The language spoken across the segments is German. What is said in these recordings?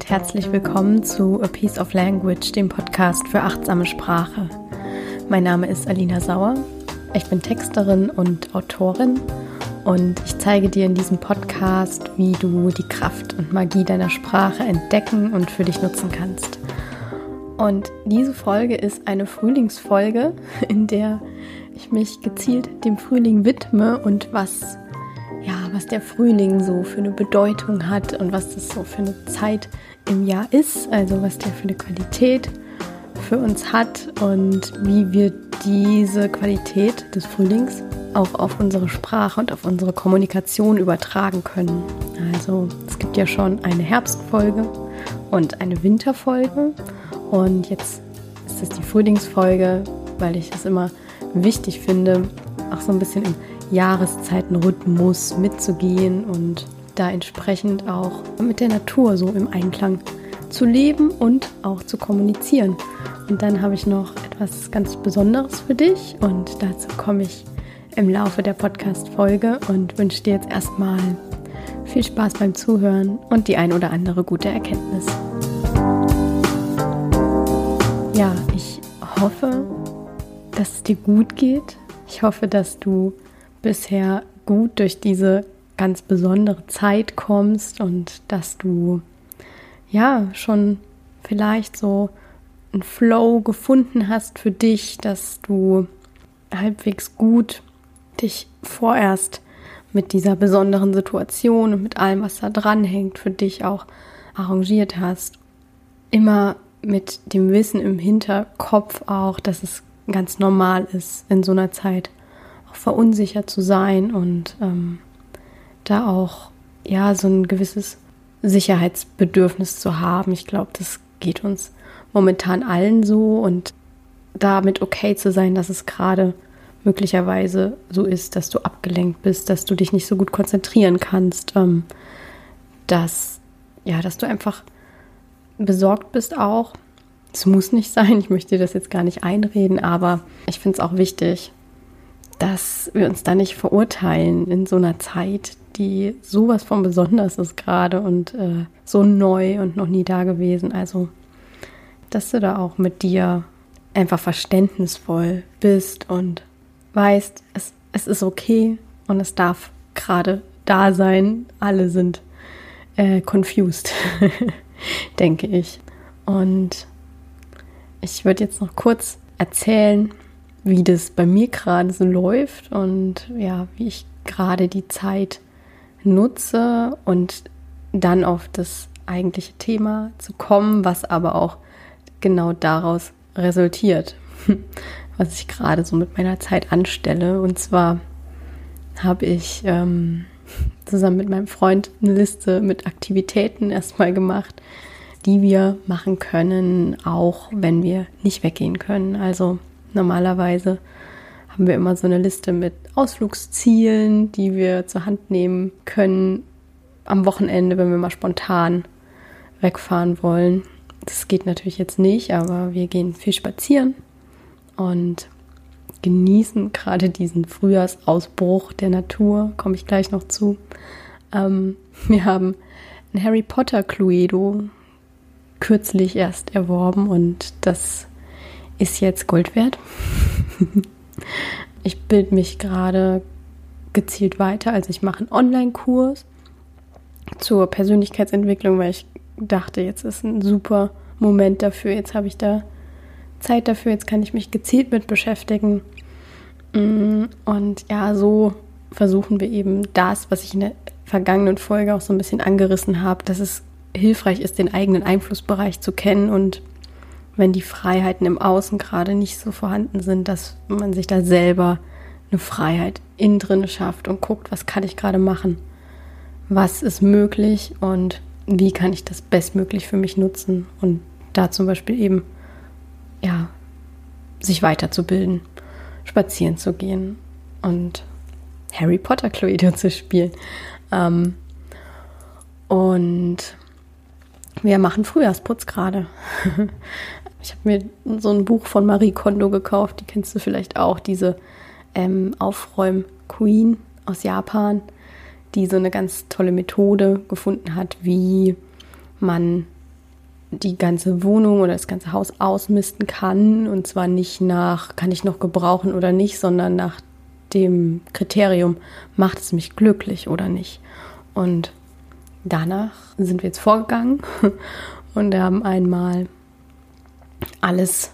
Und herzlich willkommen zu A Piece of Language, dem Podcast für achtsame Sprache. Mein Name ist Alina Sauer. Ich bin Texterin und Autorin und ich zeige dir in diesem Podcast, wie du die Kraft und Magie deiner Sprache entdecken und für dich nutzen kannst. Und diese Folge ist eine Frühlingsfolge, in der ich mich gezielt dem Frühling widme und was ja, was der Frühling so für eine Bedeutung hat und was das so für eine Zeit im Jahr ist, also was der für eine Qualität für uns hat und wie wir diese Qualität des Frühlings auch auf unsere Sprache und auf unsere Kommunikation übertragen können. Also es gibt ja schon eine Herbstfolge und eine Winterfolge und jetzt ist es die Frühlingsfolge, weil ich es immer wichtig finde, auch so ein bisschen im Jahreszeitenrhythmus mitzugehen und da entsprechend auch mit der Natur so im Einklang zu leben und auch zu kommunizieren. Und dann habe ich noch etwas ganz Besonderes für dich und dazu komme ich im Laufe der Podcast-Folge und wünsche dir jetzt erstmal viel Spaß beim Zuhören und die ein oder andere gute Erkenntnis. Ja, ich hoffe, dass es dir gut geht. Ich hoffe, dass du bisher gut durch diese ganz besondere Zeit kommst und dass du ja schon vielleicht so einen Flow gefunden hast für dich, dass du halbwegs gut dich vorerst mit dieser besonderen Situation und mit allem, was da dran hängt, für dich auch arrangiert hast. Immer mit dem Wissen im Hinterkopf auch, dass es ganz normal ist in so einer Zeit auch verunsichert zu sein und ähm, da auch ja so ein gewisses Sicherheitsbedürfnis zu haben. Ich glaube, das geht uns momentan allen so und damit okay zu sein, dass es gerade möglicherweise so ist, dass du abgelenkt bist, dass du dich nicht so gut konzentrieren kannst, ähm, dass ja, dass du einfach besorgt bist auch. Es muss nicht sein, ich möchte dir das jetzt gar nicht einreden, aber ich finde es auch wichtig, dass wir uns da nicht verurteilen in so einer Zeit, die sowas von besonders ist gerade und äh, so neu und noch nie da gewesen. Also, dass du da auch mit dir einfach verständnisvoll bist und weißt, es, es ist okay und es darf gerade da sein. Alle sind äh, confused, denke ich. Und ich würde jetzt noch kurz erzählen, wie das bei mir gerade so läuft und ja, wie ich gerade die Zeit nutze und dann auf das eigentliche Thema zu kommen, was aber auch genau daraus resultiert, was ich gerade so mit meiner Zeit anstelle. Und zwar habe ich ähm, zusammen mit meinem Freund eine Liste mit Aktivitäten erstmal gemacht, die wir machen können, auch wenn wir nicht weggehen können. Also Normalerweise haben wir immer so eine Liste mit Ausflugszielen, die wir zur Hand nehmen können am Wochenende, wenn wir mal spontan wegfahren wollen. Das geht natürlich jetzt nicht, aber wir gehen viel spazieren und genießen gerade diesen Frühjahrsausbruch der Natur, komme ich gleich noch zu. Ähm, wir haben ein Harry Potter Cluedo kürzlich erst erworben und das ist jetzt Gold wert. ich bilde mich gerade gezielt weiter. Also ich mache einen Online-Kurs zur Persönlichkeitsentwicklung, weil ich dachte, jetzt ist ein super Moment dafür. Jetzt habe ich da Zeit dafür. Jetzt kann ich mich gezielt mit beschäftigen. Mm, und ja, so versuchen wir eben das, was ich in der vergangenen Folge auch so ein bisschen angerissen habe, dass es hilfreich ist, den eigenen Einflussbereich zu kennen und wenn die Freiheiten im Außen gerade nicht so vorhanden sind, dass man sich da selber eine Freiheit innen drin schafft und guckt, was kann ich gerade machen, was ist möglich und wie kann ich das bestmöglich für mich nutzen und da zum Beispiel eben, ja, sich weiterzubilden, spazieren zu gehen und Harry Potter Cluedo zu spielen. Ähm, und wir machen Frühjahrsputz gerade. Ich habe mir so ein Buch von Marie Kondo gekauft, die kennst du vielleicht auch, diese ähm, Aufräum-Queen aus Japan, die so eine ganz tolle Methode gefunden hat, wie man die ganze Wohnung oder das ganze Haus ausmisten kann. Und zwar nicht nach, kann ich noch gebrauchen oder nicht, sondern nach dem Kriterium, macht es mich glücklich oder nicht. Und danach sind wir jetzt vorgegangen und haben einmal alles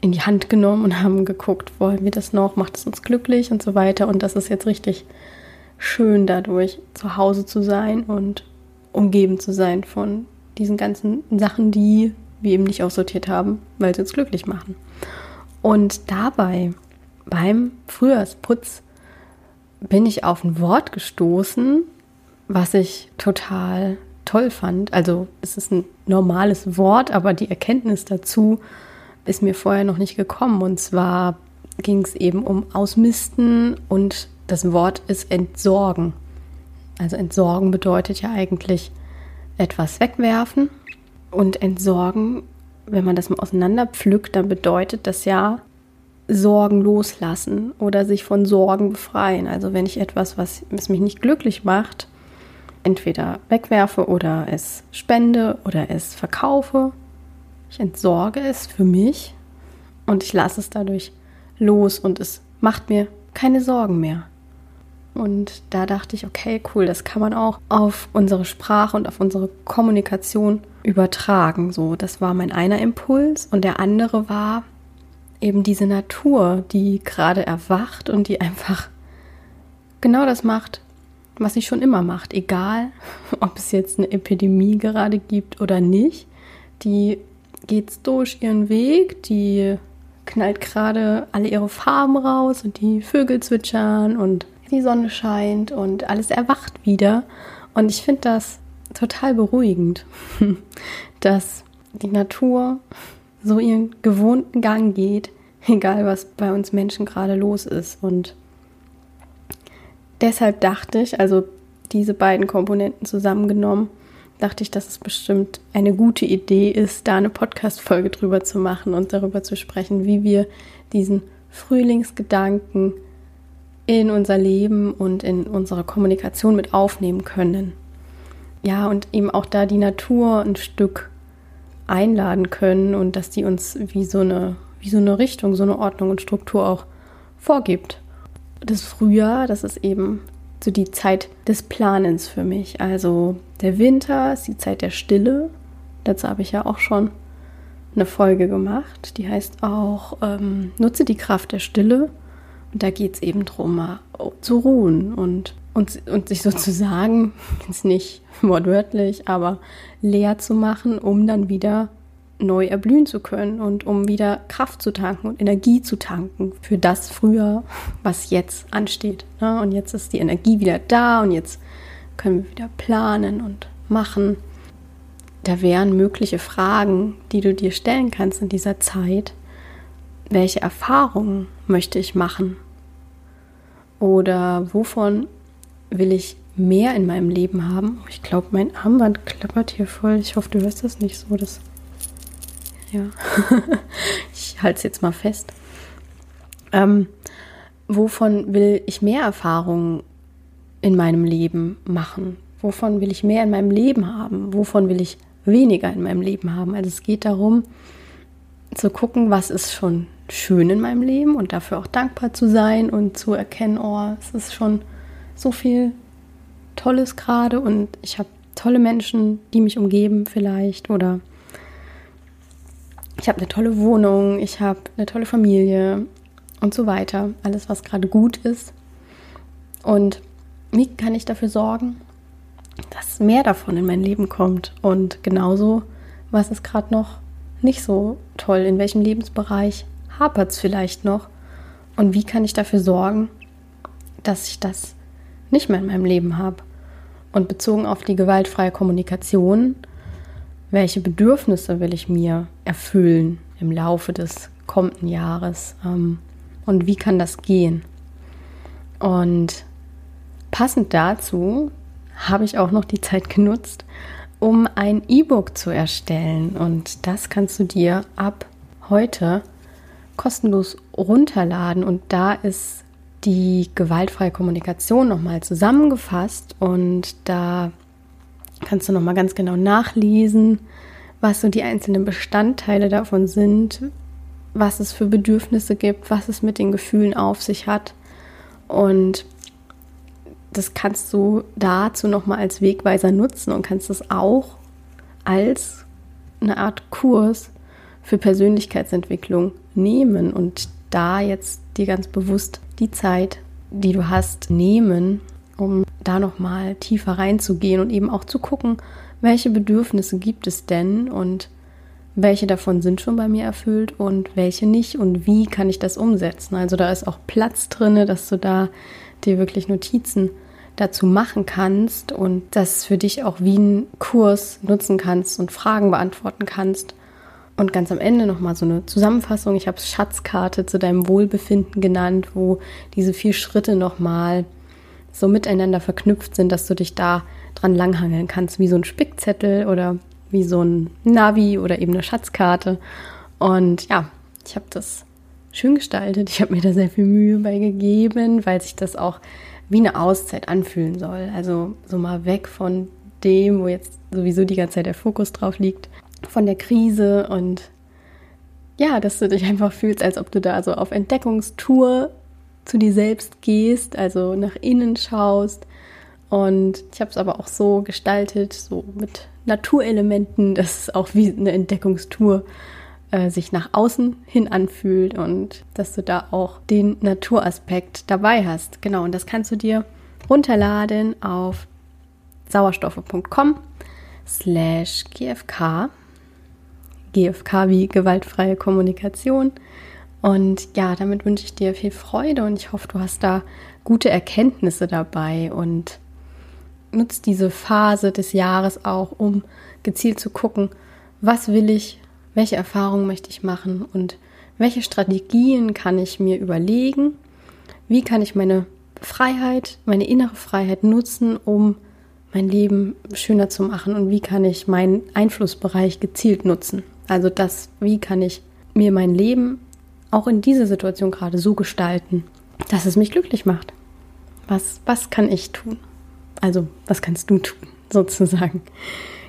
in die Hand genommen und haben geguckt, wollen wir das noch, macht es uns glücklich und so weiter. Und das ist jetzt richtig schön dadurch, zu Hause zu sein und umgeben zu sein von diesen ganzen Sachen, die wir eben nicht aussortiert haben, weil sie uns glücklich machen. Und dabei, beim Frühjahrsputz, bin ich auf ein Wort gestoßen, was ich total toll fand. Also es ist ein normales Wort, aber die Erkenntnis dazu ist mir vorher noch nicht gekommen. Und zwar ging es eben um Ausmisten und das Wort ist entsorgen. Also entsorgen bedeutet ja eigentlich etwas wegwerfen und entsorgen, wenn man das mal auseinander pflückt, dann bedeutet das ja Sorgen loslassen oder sich von Sorgen befreien. Also wenn ich etwas, was, was mich nicht glücklich macht, entweder wegwerfe oder es spende oder es verkaufe, ich entsorge es für mich und ich lasse es dadurch los und es macht mir keine Sorgen mehr. Und da dachte ich, okay, cool, das kann man auch auf unsere Sprache und auf unsere Kommunikation übertragen. So, das war mein einer Impuls. Und der andere war eben diese Natur, die gerade erwacht und die einfach genau das macht, was sie schon immer macht. Egal, ob es jetzt eine Epidemie gerade gibt oder nicht. Die geht durch ihren Weg, die knallt gerade alle ihre Farben raus und die Vögel zwitschern und die Sonne scheint und alles erwacht wieder. Und ich finde das total beruhigend, dass die Natur so ihren gewohnten Gang geht, egal was bei uns Menschen gerade los ist. Und deshalb dachte ich, also diese beiden Komponenten zusammengenommen, dachte ich, dass es bestimmt eine gute Idee ist, da eine Podcast-Folge drüber zu machen und darüber zu sprechen, wie wir diesen Frühlingsgedanken in unser Leben und in unsere Kommunikation mit aufnehmen können. Ja, und eben auch da die Natur ein Stück einladen können und dass die uns wie so eine, wie so eine Richtung, so eine Ordnung und Struktur auch vorgibt. Das Frühjahr, das ist eben so die Zeit des Planens für mich. Also der Winter ist die Zeit der Stille. Dazu habe ich ja auch schon eine Folge gemacht. Die heißt auch ähm, Nutze die Kraft der Stille. Und da geht es eben darum, mal zu ruhen und, und, und sich sozusagen, jetzt nicht wortwörtlich, aber leer zu machen, um dann wieder neu erblühen zu können und um wieder Kraft zu tanken und Energie zu tanken für das früher, was jetzt ansteht. Ne? Und jetzt ist die Energie wieder da und jetzt können wir wieder planen und machen. Da wären mögliche Fragen, die du dir stellen kannst in dieser Zeit. Welche Erfahrungen möchte ich machen? Oder wovon will ich mehr in meinem Leben haben? Ich glaube, mein Armband klappert hier voll. Ich hoffe, du hörst das nicht so. Das ja, ich halte es jetzt mal fest. Ähm, wovon will ich mehr Erfahrungen in meinem Leben machen? Wovon will ich mehr in meinem Leben haben? Wovon will ich weniger in meinem Leben haben? Also es geht darum, zu gucken, was ist schon schön in meinem Leben und dafür auch dankbar zu sein und zu erkennen, oh, es ist schon so viel Tolles gerade und ich habe tolle Menschen, die mich umgeben vielleicht oder ich habe eine tolle Wohnung, ich habe eine tolle Familie und so weiter. Alles, was gerade gut ist. Und wie kann ich dafür sorgen, dass mehr davon in mein Leben kommt? Und genauso, was ist gerade noch nicht so toll? In welchem Lebensbereich hapert es vielleicht noch? Und wie kann ich dafür sorgen, dass ich das nicht mehr in meinem Leben habe? Und bezogen auf die gewaltfreie Kommunikation welche Bedürfnisse will ich mir erfüllen im Laufe des kommenden Jahres ähm, und wie kann das gehen. Und passend dazu habe ich auch noch die Zeit genutzt, um ein E-Book zu erstellen. Und das kannst du dir ab heute kostenlos runterladen. Und da ist die gewaltfreie Kommunikation nochmal zusammengefasst. Und da kannst du nochmal ganz genau nachlesen, was so die einzelnen Bestandteile davon sind, was es für Bedürfnisse gibt, was es mit den Gefühlen auf sich hat. Und das kannst du dazu nochmal als Wegweiser nutzen und kannst es auch als eine Art Kurs für Persönlichkeitsentwicklung nehmen und da jetzt dir ganz bewusst die Zeit, die du hast, nehmen, um da nochmal tiefer reinzugehen und eben auch zu gucken, welche Bedürfnisse gibt es denn und welche davon sind schon bei mir erfüllt und welche nicht und wie kann ich das umsetzen. Also da ist auch Platz drin, dass du da dir wirklich Notizen dazu machen kannst und das für dich auch wie ein Kurs nutzen kannst und Fragen beantworten kannst. Und ganz am Ende nochmal so eine Zusammenfassung. Ich habe Schatzkarte zu deinem Wohlbefinden genannt, wo diese vier Schritte nochmal so miteinander verknüpft sind, dass du dich da dran langhangeln kannst, wie so ein Spickzettel oder wie so ein Navi oder eben eine Schatzkarte. Und ja, ich habe das schön gestaltet. Ich habe mir da sehr viel Mühe bei gegeben, weil sich das auch wie eine Auszeit anfühlen soll. Also so mal weg von dem, wo jetzt sowieso die ganze Zeit der Fokus drauf liegt, von der Krise und ja, dass du dich einfach fühlst, als ob du da so auf Entdeckungstour zu dir selbst gehst, also nach innen schaust. Und ich habe es aber auch so gestaltet, so mit Naturelementen, dass es auch wie eine Entdeckungstour äh, sich nach außen hin anfühlt und dass du da auch den Naturaspekt dabei hast. Genau, und das kannst du dir runterladen auf sauerstoffe.com slash gfk. GFK wie gewaltfreie Kommunikation. Und ja, damit wünsche ich dir viel Freude und ich hoffe, du hast da gute Erkenntnisse dabei und nutzt diese Phase des Jahres auch, um gezielt zu gucken, was will ich, welche Erfahrungen möchte ich machen und welche Strategien kann ich mir überlegen, wie kann ich meine Freiheit, meine innere Freiheit nutzen, um mein Leben schöner zu machen und wie kann ich meinen Einflussbereich gezielt nutzen. Also das, wie kann ich mir mein Leben auch in dieser Situation gerade so gestalten, dass es mich glücklich macht. Was, was kann ich tun? Also, was kannst du tun, sozusagen?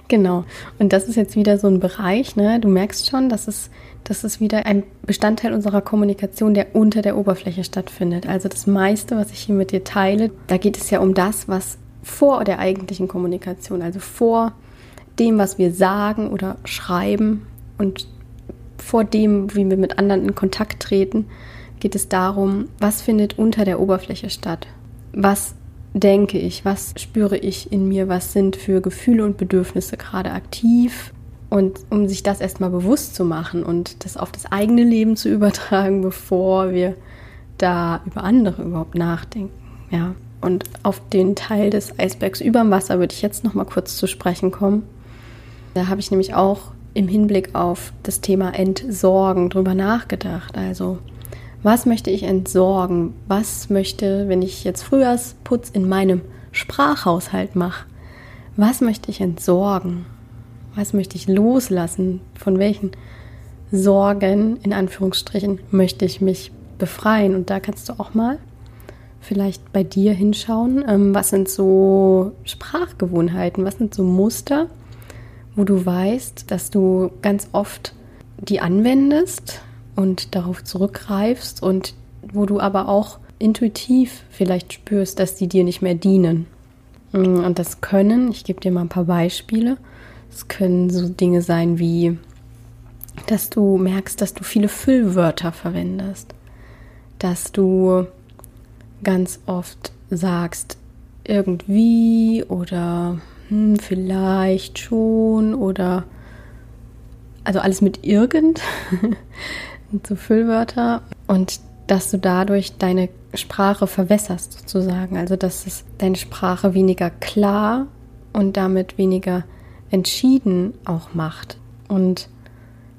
Genau. Und das ist jetzt wieder so ein Bereich, ne? Du merkst schon, dass es, dass es wieder ein Bestandteil unserer Kommunikation, der unter der Oberfläche stattfindet. Also das meiste, was ich hier mit dir teile, da geht es ja um das, was vor der eigentlichen Kommunikation, also vor dem, was wir sagen oder schreiben und vor dem, wie wir mit anderen in Kontakt treten, geht es darum, was findet unter der Oberfläche statt? Was denke ich, was spüre ich in mir, was sind für Gefühle und Bedürfnisse gerade aktiv. Und um sich das erstmal bewusst zu machen und das auf das eigene Leben zu übertragen, bevor wir da über andere überhaupt nachdenken. Ja. Und auf den Teil des Eisbergs über dem Wasser würde ich jetzt noch mal kurz zu sprechen kommen. Da habe ich nämlich auch im Hinblick auf das Thema Entsorgen drüber nachgedacht. Also was möchte ich entsorgen? Was möchte, wenn ich jetzt Frühjahrsputz in meinem Sprachhaushalt mache, was möchte ich entsorgen? Was möchte ich loslassen? Von welchen Sorgen, in Anführungsstrichen, möchte ich mich befreien? Und da kannst du auch mal vielleicht bei dir hinschauen. Ähm, was sind so Sprachgewohnheiten? Was sind so Muster, wo du weißt, dass du ganz oft die anwendest, und darauf zurückgreifst und wo du aber auch intuitiv vielleicht spürst, dass die dir nicht mehr dienen. Mm, und das können, ich gebe dir mal ein paar Beispiele, es können so Dinge sein wie, dass du merkst, dass du viele Füllwörter verwendest, dass du ganz oft sagst, irgendwie oder hm, vielleicht schon oder also alles mit irgend. so Füllwörter und dass du dadurch deine Sprache verwässerst sozusagen. Also dass es deine Sprache weniger klar und damit weniger entschieden auch macht. Und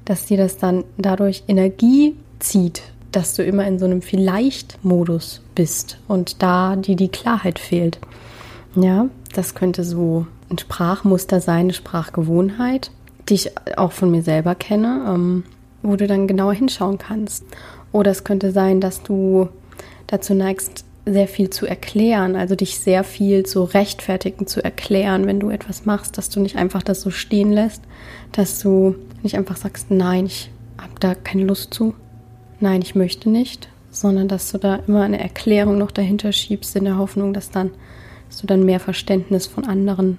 dass dir das dann dadurch Energie zieht, dass du immer in so einem Vielleicht-Modus bist und da dir die Klarheit fehlt. Ja, das könnte so ein Sprachmuster sein, eine Sprachgewohnheit, die ich auch von mir selber kenne. Ähm, wo du dann genauer hinschauen kannst. Oder es könnte sein, dass du dazu neigst, sehr viel zu erklären, also dich sehr viel zu rechtfertigen, zu erklären, wenn du etwas machst, dass du nicht einfach das so stehen lässt, dass du nicht einfach sagst, nein, ich habe da keine Lust zu, nein, ich möchte nicht, sondern dass du da immer eine Erklärung noch dahinter schiebst in der Hoffnung, dass dann, dass du dann mehr Verständnis von anderen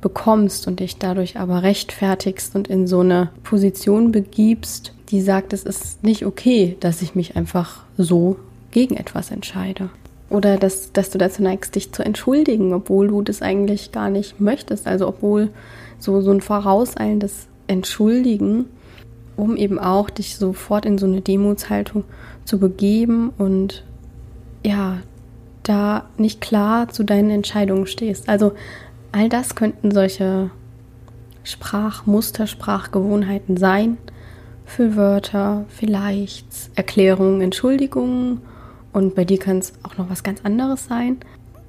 bekommst und dich dadurch aber rechtfertigst und in so eine Position begibst, die sagt, es ist nicht okay, dass ich mich einfach so gegen etwas entscheide. Oder dass, dass du dazu neigst, dich zu entschuldigen, obwohl du das eigentlich gar nicht möchtest. Also obwohl so, so ein vorauseilendes Entschuldigen, um eben auch dich sofort in so eine Demutshaltung zu begeben und ja, da nicht klar zu deinen Entscheidungen stehst. Also all das könnten solche Sprachmuster, Sprachgewohnheiten sein. Für Wörter, vielleicht Erklärungen, Entschuldigungen und bei dir kann es auch noch was ganz anderes sein,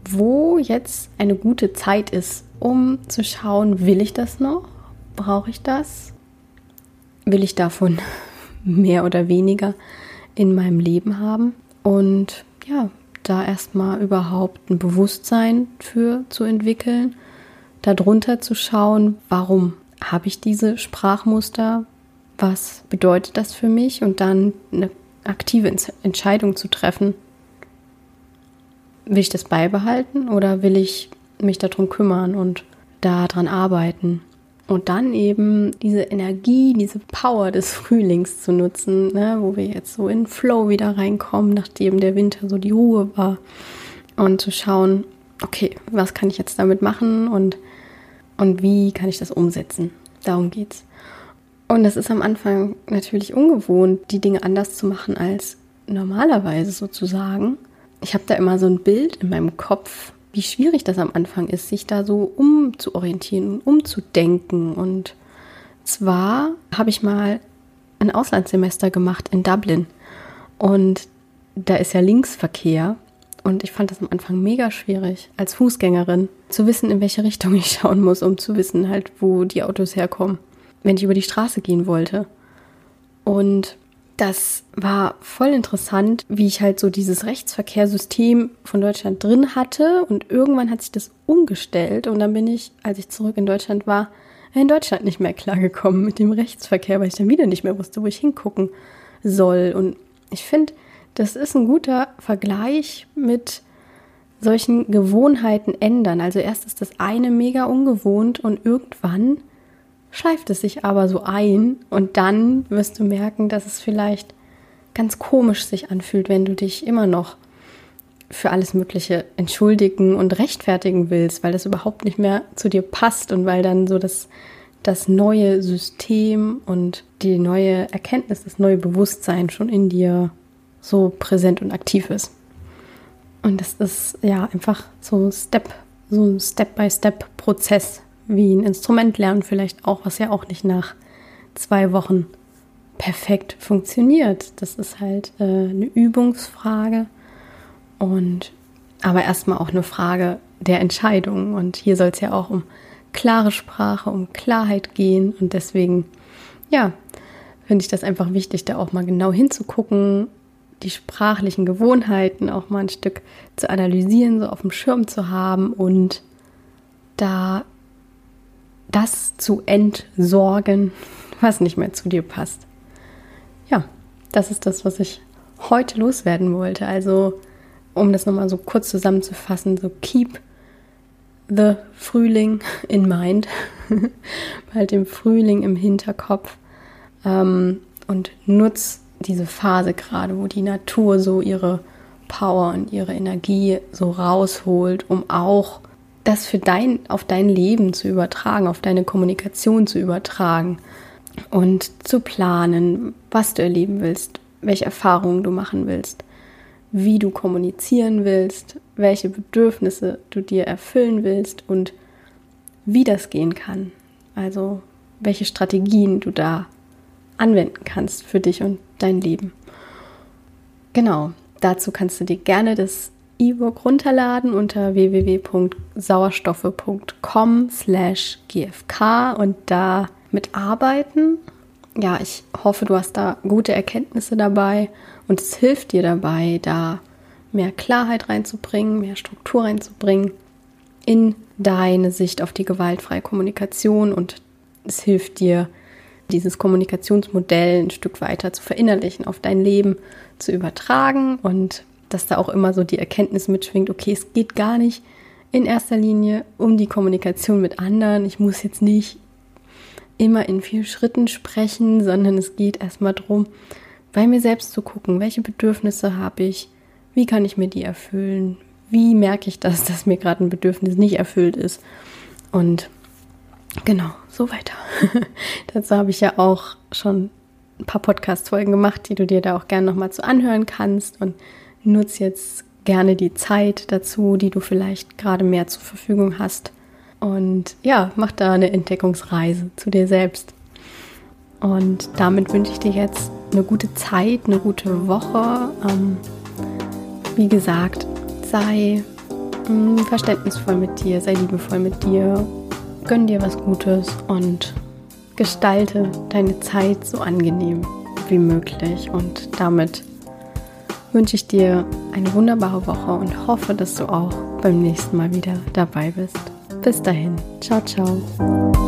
wo jetzt eine gute Zeit ist, um zu schauen, will ich das noch? Brauche ich das? Will ich davon mehr oder weniger in meinem Leben haben? Und ja, da erstmal überhaupt ein Bewusstsein für zu entwickeln, darunter zu schauen, warum habe ich diese Sprachmuster? Was bedeutet das für mich? Und dann eine aktive Entscheidung zu treffen. Will ich das beibehalten oder will ich mich darum kümmern und daran arbeiten? Und dann eben diese Energie, diese Power des Frühlings zu nutzen, ne, wo wir jetzt so in Flow wieder reinkommen, nachdem der Winter so die Ruhe war. Und zu schauen, okay, was kann ich jetzt damit machen und, und wie kann ich das umsetzen? Darum geht's. Und es ist am Anfang natürlich ungewohnt, die Dinge anders zu machen als normalerweise sozusagen. Ich habe da immer so ein Bild in meinem Kopf, wie schwierig das am Anfang ist, sich da so umzuorientieren umzudenken. Und zwar habe ich mal ein Auslandssemester gemacht in Dublin. Und da ist ja Linksverkehr. Und ich fand das am Anfang mega schwierig, als Fußgängerin zu wissen, in welche Richtung ich schauen muss, um zu wissen, halt, wo die Autos herkommen wenn ich über die Straße gehen wollte. Und das war voll interessant, wie ich halt so dieses Rechtsverkehrssystem von Deutschland drin hatte. Und irgendwann hat sich das umgestellt. Und dann bin ich, als ich zurück in Deutschland war, in Deutschland nicht mehr klargekommen mit dem Rechtsverkehr, weil ich dann wieder nicht mehr wusste, wo ich hingucken soll. Und ich finde, das ist ein guter Vergleich mit solchen Gewohnheiten ändern. Also erst ist das eine mega ungewohnt und irgendwann schleift es sich aber so ein und dann wirst du merken, dass es vielleicht ganz komisch sich anfühlt, wenn du dich immer noch für alles Mögliche entschuldigen und rechtfertigen willst, weil das überhaupt nicht mehr zu dir passt und weil dann so das, das neue System und die neue Erkenntnis, das neue Bewusstsein schon in dir so präsent und aktiv ist. Und das ist ja einfach so Step, so ein Step-by-Step-Prozess, wie ein Instrument lernen vielleicht auch, was ja auch nicht nach zwei Wochen perfekt funktioniert. Das ist halt äh, eine Übungsfrage und aber erstmal auch eine Frage der Entscheidung. Und hier soll es ja auch um klare Sprache, um Klarheit gehen. Und deswegen, ja, finde ich das einfach wichtig, da auch mal genau hinzugucken, die sprachlichen Gewohnheiten auch mal ein Stück zu analysieren, so auf dem Schirm zu haben und da das zu entsorgen, was nicht mehr zu dir passt. Ja, das ist das, was ich heute loswerden wollte. Also, um das nochmal so kurz zusammenzufassen, so keep the Frühling in mind, halt den Frühling im Hinterkopf ähm, und nutz diese Phase gerade, wo die Natur so ihre Power und ihre Energie so rausholt, um auch das für dein, auf dein Leben zu übertragen, auf deine Kommunikation zu übertragen und zu planen, was du erleben willst, welche Erfahrungen du machen willst, wie du kommunizieren willst, welche Bedürfnisse du dir erfüllen willst und wie das gehen kann. Also welche Strategien du da anwenden kannst für dich und dein Leben. Genau, dazu kannst du dir gerne das E-Book runterladen unter www.sauerstoffe.com slash gfk und da mitarbeiten. Ja, ich hoffe, du hast da gute Erkenntnisse dabei und es hilft dir dabei, da mehr Klarheit reinzubringen, mehr Struktur reinzubringen in deine Sicht auf die gewaltfreie Kommunikation und es hilft dir, dieses Kommunikationsmodell ein Stück weiter zu verinnerlichen, auf dein Leben zu übertragen und dass da auch immer so die Erkenntnis mitschwingt, okay, es geht gar nicht in erster Linie um die Kommunikation mit anderen. Ich muss jetzt nicht immer in vielen Schritten sprechen, sondern es geht erstmal darum, bei mir selbst zu gucken, welche Bedürfnisse habe ich, wie kann ich mir die erfüllen, wie merke ich das, dass mir gerade ein Bedürfnis nicht erfüllt ist und genau, so weiter. Dazu habe ich ja auch schon ein paar Podcast-Folgen gemacht, die du dir da auch gerne nochmal zu anhören kannst und nutze jetzt gerne die Zeit dazu, die du vielleicht gerade mehr zur Verfügung hast. Und ja, mach da eine Entdeckungsreise zu dir selbst. Und damit wünsche ich dir jetzt eine gute Zeit, eine gute Woche. Ähm, wie gesagt, sei mh, hm, verständnisvoll mit dir, sei liebevoll mit dir, gönn dir was Gutes und gestalte deine Zeit so angenehm wie möglich. Und damit wünsche ich dir eine wunderbare Woche und hoffe, dass du auch beim nächsten Mal wieder dabei bist. Bis dahin, ciao, ciao.